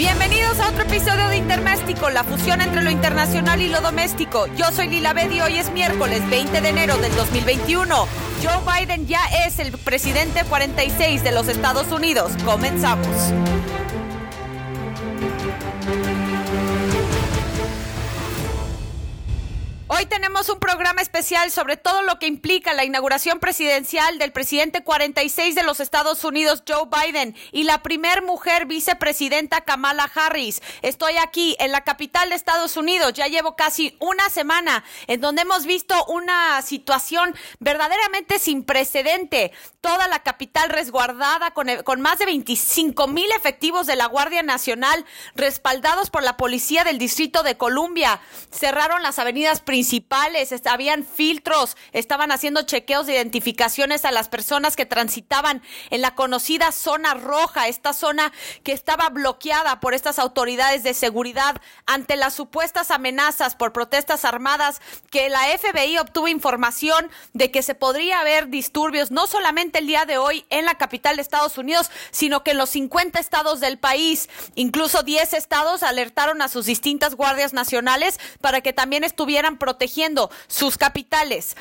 Bienvenidos a otro episodio de Interméstico, la fusión entre lo internacional y lo doméstico. Yo soy Lila Bedi, hoy es miércoles 20 de enero del 2021. Joe Biden ya es el presidente 46 de los Estados Unidos. Comenzamos. Hoy tenemos un programa especial sobre todo lo que implica la inauguración presidencial del presidente 46 de los Estados Unidos, Joe Biden, y la primer mujer vicepresidenta Kamala Harris. Estoy aquí en la capital de Estados Unidos. Ya llevo casi una semana en donde hemos visto una situación verdaderamente sin precedente. Toda la capital resguardada con, con más de 25 mil efectivos de la Guardia Nacional respaldados por la policía del Distrito de Columbia. Cerraron las avenidas principales principales, habían filtros, estaban haciendo chequeos de identificaciones a las personas que transitaban en la conocida zona roja, esta zona que estaba bloqueada por estas autoridades de seguridad ante las supuestas amenazas por protestas armadas que la FBI obtuvo información de que se podría haber disturbios no solamente el día de hoy en la capital de Estados Unidos, sino que en los 50 estados del país, incluso 10 estados alertaron a sus distintas guardias nacionales para que también estuvieran protegiendo sus capitales.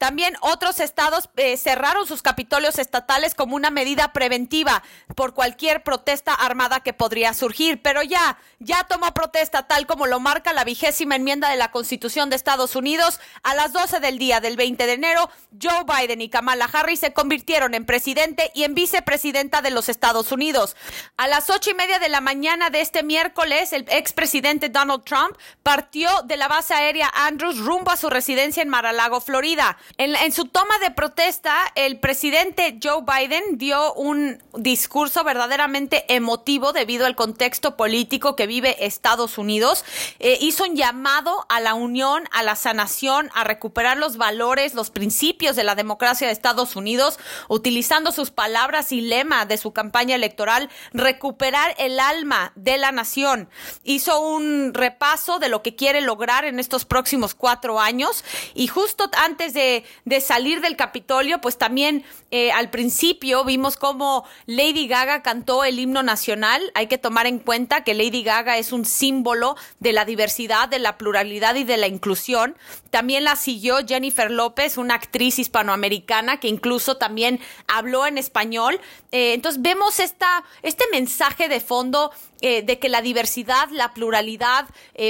También otros estados eh, cerraron sus capitolios estatales como una medida preventiva por cualquier protesta armada que podría surgir. Pero ya, ya tomó protesta tal como lo marca la vigésima enmienda de la Constitución de Estados Unidos. A las 12 del día del 20 de enero, Joe Biden y Kamala Harris se convirtieron en presidente y en vicepresidenta de los Estados Unidos. A las ocho y media de la mañana de este miércoles, el expresidente Donald Trump partió de la base aérea Andrews rumbo a su residencia en Mar-a-Lago, Florida. En, su toma de protesta, el presidente Joe Biden dio un discurso verdaderamente emotivo debido al contexto político que vive Estados Unidos. Eh, hizo un llamado a la unión, a la sanación, a recuperar los valores, los principios de la democracia de Estados Unidos, utilizando sus palabras y lema de su campaña electoral, recuperar el alma de la nación. Hizo un repaso de lo que quiere lograr en estos próximos cuatro años y justo antes de de, salir del Capitolio, pues también eh, al principio vimos cómo Lady Gaga cantó el himno nacional. Hay que tomar en cuenta que Lady Gaga es un símbolo de la diversidad, de la pluralidad y de la inclusión. También la siguió Jennifer López, una actriz hispanoamericana que incluso también habló en español. Eh, entonces vemos esta, este mensaje de fondo eh, de que la diversidad, la pluralidad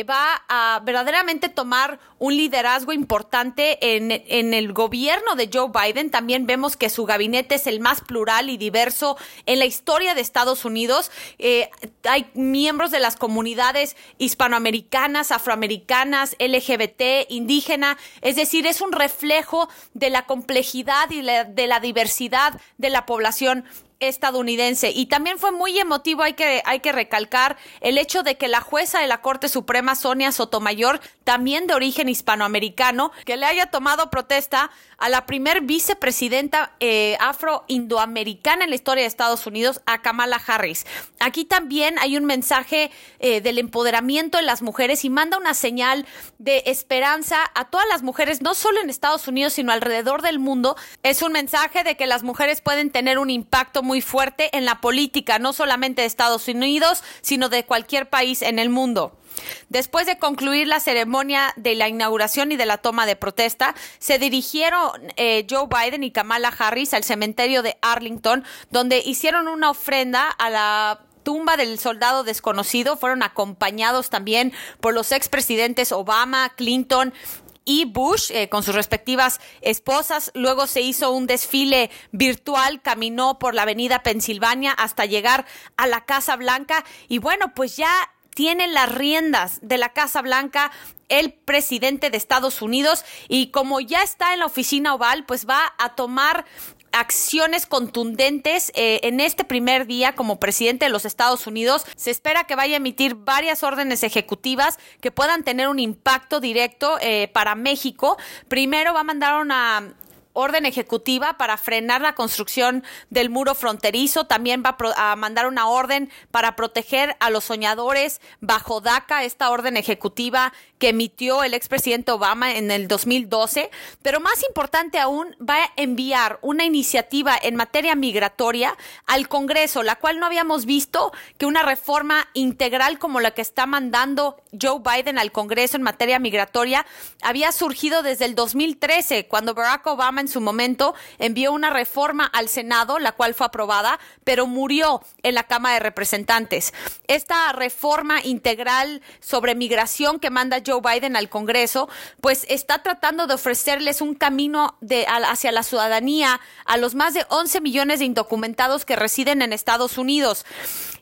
va a verdaderamente tomar un liderazgo importante en, el gobierno de Joe Biden. También vemos que su gabinete es el más plural y diverso en la historia de Estados Unidos. Eh, hay miembros de las comunidades hispanoamericanas, afroamericanas, LGBT, indígena. Es decir, es un reflejo de la complejidad y de la diversidad de la población estadounidense. Y también fue muy emotivo, hay que, hay que recalcar, el hecho de que la jueza de la Corte Suprema, Sonia Sotomayor, también de origen hispanoamericano, que le haya tomado protesta a la primer vicepresidenta eh, afro-indoamericana en la historia de Estados Unidos, a Kamala Harris. Aquí también hay un mensaje eh, del empoderamiento de las mujeres y manda una señal de esperanza a todas las mujeres, no solo en Estados Unidos, sino alrededor del mundo. Es un mensaje de que las mujeres pueden tener un impacto muy fuerte en la política, no solamente de Estados Unidos, sino de cualquier país en el mundo. Después de concluir la ceremonia de la inauguración y de la toma de protesta, se dirigieron eh, Joe Biden y Kamala Harris al cementerio de Arlington, donde hicieron una ofrenda a la tumba del soldado desconocido. Fueron acompañados también por los expresidentes Obama, Clinton y Bush eh, con sus respectivas esposas. Luego se hizo un desfile virtual, caminó por la avenida Pensilvania hasta llegar a la Casa Blanca y bueno, pues ya tiene las riendas de la Casa Blanca el presidente de Estados Unidos y como ya está en la oficina oval, pues va a tomar acciones contundentes eh, en este primer día como presidente de los Estados Unidos. Se espera que vaya a emitir varias órdenes ejecutivas que puedan tener un impacto directo eh, para México. Primero va a mandar una orden ejecutiva para frenar la construcción del muro fronterizo. También va a mandar una orden para proteger a los soñadores bajo DACA, esta orden ejecutiva que emitió el expresidente Obama en el 2012, pero más importante aún, va a enviar una iniciativa en materia migratoria al Congreso, la cual no habíamos visto que una reforma integral como la que está mandando Joe Biden al Congreso en materia migratoria había surgido desde el 2013, cuando Barack Obama en su momento envió una reforma al Senado, la cual fue aprobada, pero murió en la Cámara de Representantes. Esta reforma integral sobre migración que manda Joe Biden al Congreso, pues está tratando de ofrecerles un camino de, hacia la ciudadanía a los más de 11 millones de indocumentados que residen en Estados Unidos.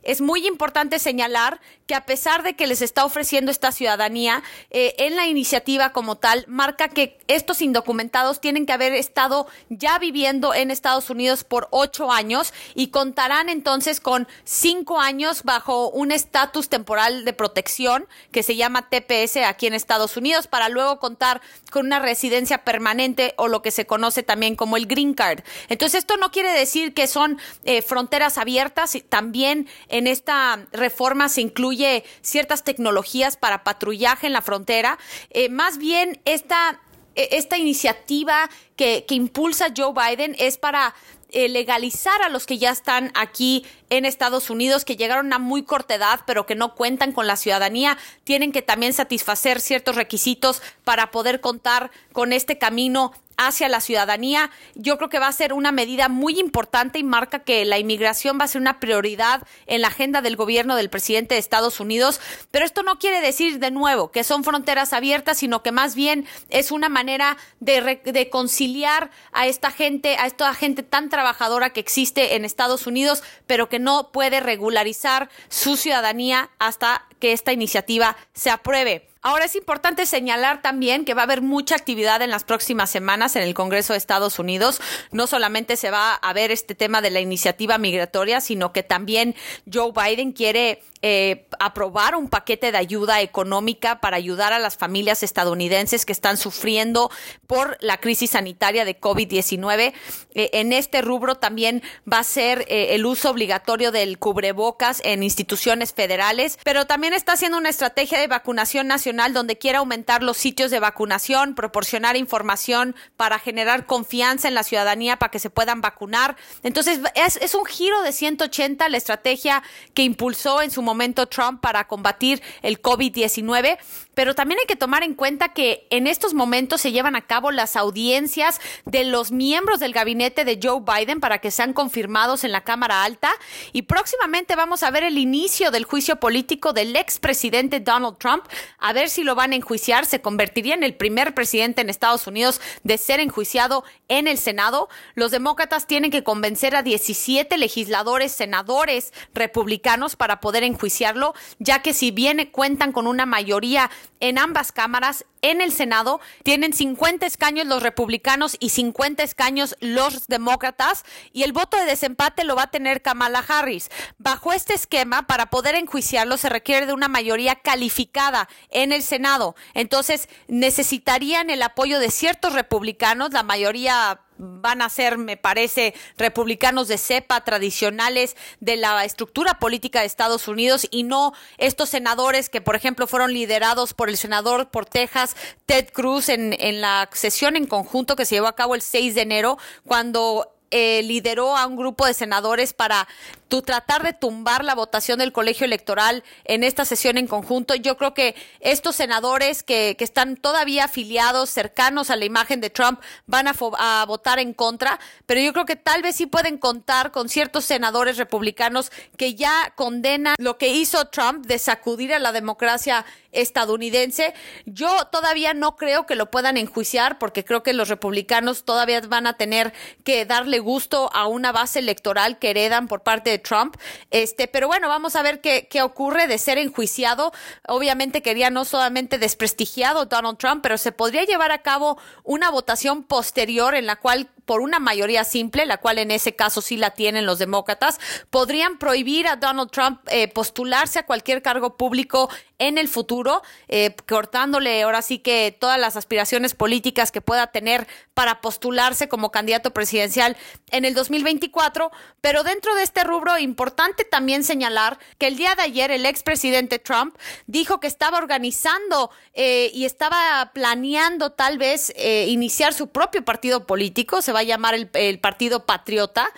Es muy importante señalar que a pesar de que les está ofreciendo esta ciudadanía, eh, en la iniciativa como tal, marca que estos indocumentados tienen que haber estado ya viviendo en Estados Unidos por ocho años y contarán entonces con cinco años bajo un estatus temporal de protección que se llama TPS aquí en Estados Unidos para luego contar con una residencia permanente o lo que se conoce también como el Green Card. Entonces esto no quiere decir que son eh, fronteras abiertas, también en esta reforma se incluye ciertas tecnologías para patrullaje en la frontera. Eh, más bien, esta, e, esta iniciativa que, que impulsa Joe Biden es para eh, legalizar a los que ya están aquí en Estados Unidos, que llegaron a muy corta edad, pero que no cuentan con la ciudadanía, tienen que también satisfacer ciertos requisitos para poder contar con este camino hacia la ciudadanía. Yo creo que va a ser una medida muy importante y marca que la inmigración va a ser una prioridad en la agenda del gobierno del presidente de Estados Unidos. Pero esto no quiere decir de nuevo que son fronteras abiertas, sino que más bien es una manera de, de conciliar a esta gente, a esta gente tan trabajadora que existe en Estados Unidos, pero que no puede regularizar su ciudadanía hasta que esta iniciativa se apruebe. Ahora es importante señalar también que va a haber mucha actividad en las próximas semanas en el Congreso de Estados Unidos. No solamente se va a ver este tema de la iniciativa migratoria, sino que también Joe Biden quiere eh, aprobar un paquete de ayuda económica para ayudar a las familias estadounidenses que están sufriendo por la crisis sanitaria de COVID-19. Eh, en este rubro también va a ser eh, el uso obligatorio del cubrebocas en instituciones federales, pero también está haciendo una estrategia de vacunación nacional donde quiere aumentar los sitios de vacunación, proporcionar información para generar confianza en la ciudadanía para que se puedan vacunar. Entonces, es, un giro de 180 la estrategia que impulsó en su momento Trump para combatir el COVID-19, pero también hay que tomar en cuenta que en estos momentos se llevan a cabo las audiencias de los miembros del gabinete de Joe Biden para que sean confirmados en la Cámara Alta. Y próximamente vamos a ver el inicio del juicio político del expresidente Donald Trump, a ver si lo van a enjuiciar, se convertiría en el primer presidente en Estados Unidos de ser enjuiciado en el Senado. Los demócratas tienen que convencer a 17 legisladores, senadores republicanos para poder enjuiciar enjuiciarlo, ya que si bien cuentan con una mayoría en ambas cámaras, en el Senado tienen 50 escaños los republicanos y 50 escaños los demócratas y el voto de desempate lo va a tener Kamala Harris. Bajo este esquema, para poder enjuiciarlo se requiere de una mayoría calificada en el Senado. Entonces, necesitarían el apoyo de ciertos republicanos, la mayoría van a ser, me parece, republicanos de cepa tradicionales de la estructura política de Estados Unidos y no estos senadores que, por ejemplo, fueron liderados por el senador por Texas, Ted Cruz, en, en la sesión en conjunto que se llevó a cabo el 6 de enero, cuando eh, lideró a un grupo de senadores para tu, tratar de tumbar la votación del colegio electoral en esta sesión en conjunto. Yo creo que estos senadores que, que están todavía afiliados, cercanos a la imagen de Trump, van a, a, votar en contra, pero yo creo que tal vez sí pueden contar con ciertos senadores republicanos que ya condenan lo que hizo Trump de sacudir a la democracia estadounidense. Yo todavía no creo que lo puedan enjuiciar porque creo que los republicanos todavía van a tener que darle gusto a una base electoral que heredan por parte de Trump. Este, pero bueno, vamos a ver qué, qué ocurre de ser enjuiciado. Obviamente quería no solamente desprestigiado Donald Trump, pero se podría llevar a cabo una votación posterior en la cual por una mayoría simple, la cual en ese caso sí la tienen los demócratas, podrían prohibir a Donald Trump eh, postularse a cualquier cargo público en el futuro, eh, cortándole ahora sí que todas las aspiraciones políticas que pueda tener para postularse como candidato presidencial en el 2024. Pero dentro de este rubro, importante también señalar que el día de ayer el expresidente Trump dijo que estaba organizando eh, y estaba planeando tal vez iniciar su propio partido político, se va a llamar el, Partido Patriota.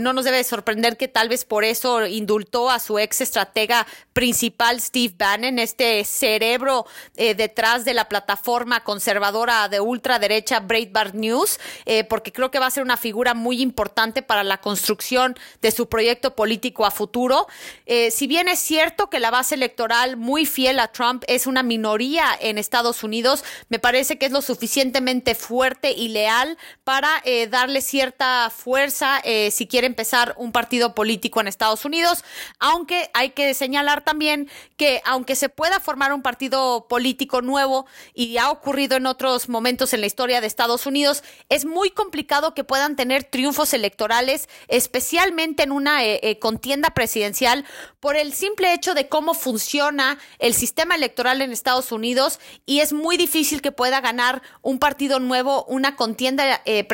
no nos debe sorprender que tal vez por eso indultó a su ex estratega principal, Steve Bannon este cerebro eh, detrás de la plataforma conservadora de ultraderecha Breitbart News, eh, porque creo que va a ser una figura muy importante para la construcción de su proyecto político a futuro. Eh, si bien es cierto que la base electoral muy fiel a Trump es una minoría en Estados Unidos, me parece que es lo suficientemente fuerte y leal para darle cierta fuerza si quiere empezar un partido político en Estados Unidos, aunque hay que señalar también que aunque se pueda formar un partido político nuevo y ha ocurrido en otros momentos en la historia de Estados Unidos, es muy complicado que puedan tener triunfos electorales, especialmente en una eh, eh, contienda presidencial, por el simple hecho de cómo funciona el sistema electoral en Estados Unidos y es muy difícil que pueda ganar un partido nuevo una contienda eh,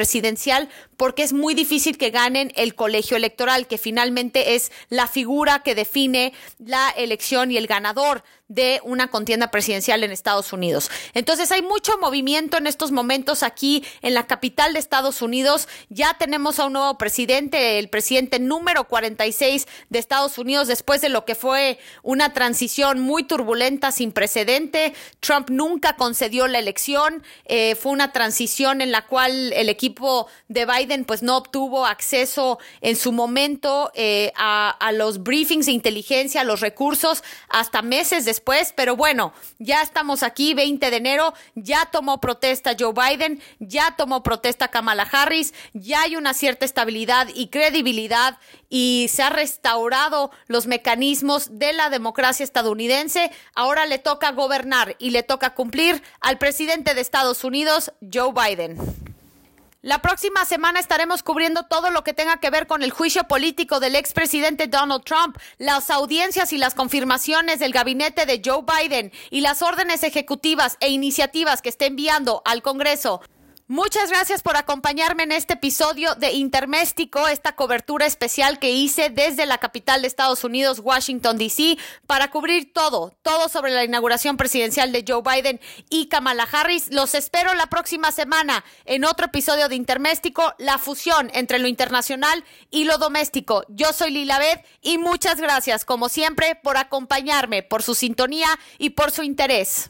porque es muy difícil que ganen el colegio electoral, que finalmente es la figura que define la elección y el ganador de una contienda presidencial en Estados Unidos. Entonces hay mucho movimiento en estos momentos aquí en la capital de Estados Unidos. Ya tenemos a un nuevo presidente, el presidente número 46 de Estados Unidos, después de lo que fue una transición muy turbulenta, sin precedente. Trump nunca concedió la elección. Eh, fue una transición en la cual el equipo de Biden pues no obtuvo acceso en su momento eh, a, a los briefings de inteligencia, a los recursos, hasta meses después pero bueno, ya estamos aquí, 20 de enero, ya tomó protesta Joe Biden, ya tomó protesta Kamala Harris, ya hay una cierta estabilidad y credibilidad y se ha restaurado los mecanismos de la democracia estadounidense. Ahora le toca gobernar y le toca cumplir al presidente de Estados Unidos, Joe Biden. La próxima semana estaremos cubriendo todo lo que tenga que ver con el juicio político del expresidente Donald Trump, las audiencias y las confirmaciones del gabinete de Joe Biden y las órdenes ejecutivas e iniciativas que esté enviando al Congreso. Muchas gracias por acompañarme en este episodio de Interméstico, esta cobertura especial que hice desde la capital de Estados Unidos, Washington, D.C., para cubrir todo, todo sobre la inauguración presidencial de Joe Biden y Kamala Harris. Los espero la próxima semana en otro episodio de Interméstico, la fusión entre lo internacional y lo doméstico. Yo soy Lila Beth y muchas gracias, como siempre, por acompañarme, por su sintonía y por su interés.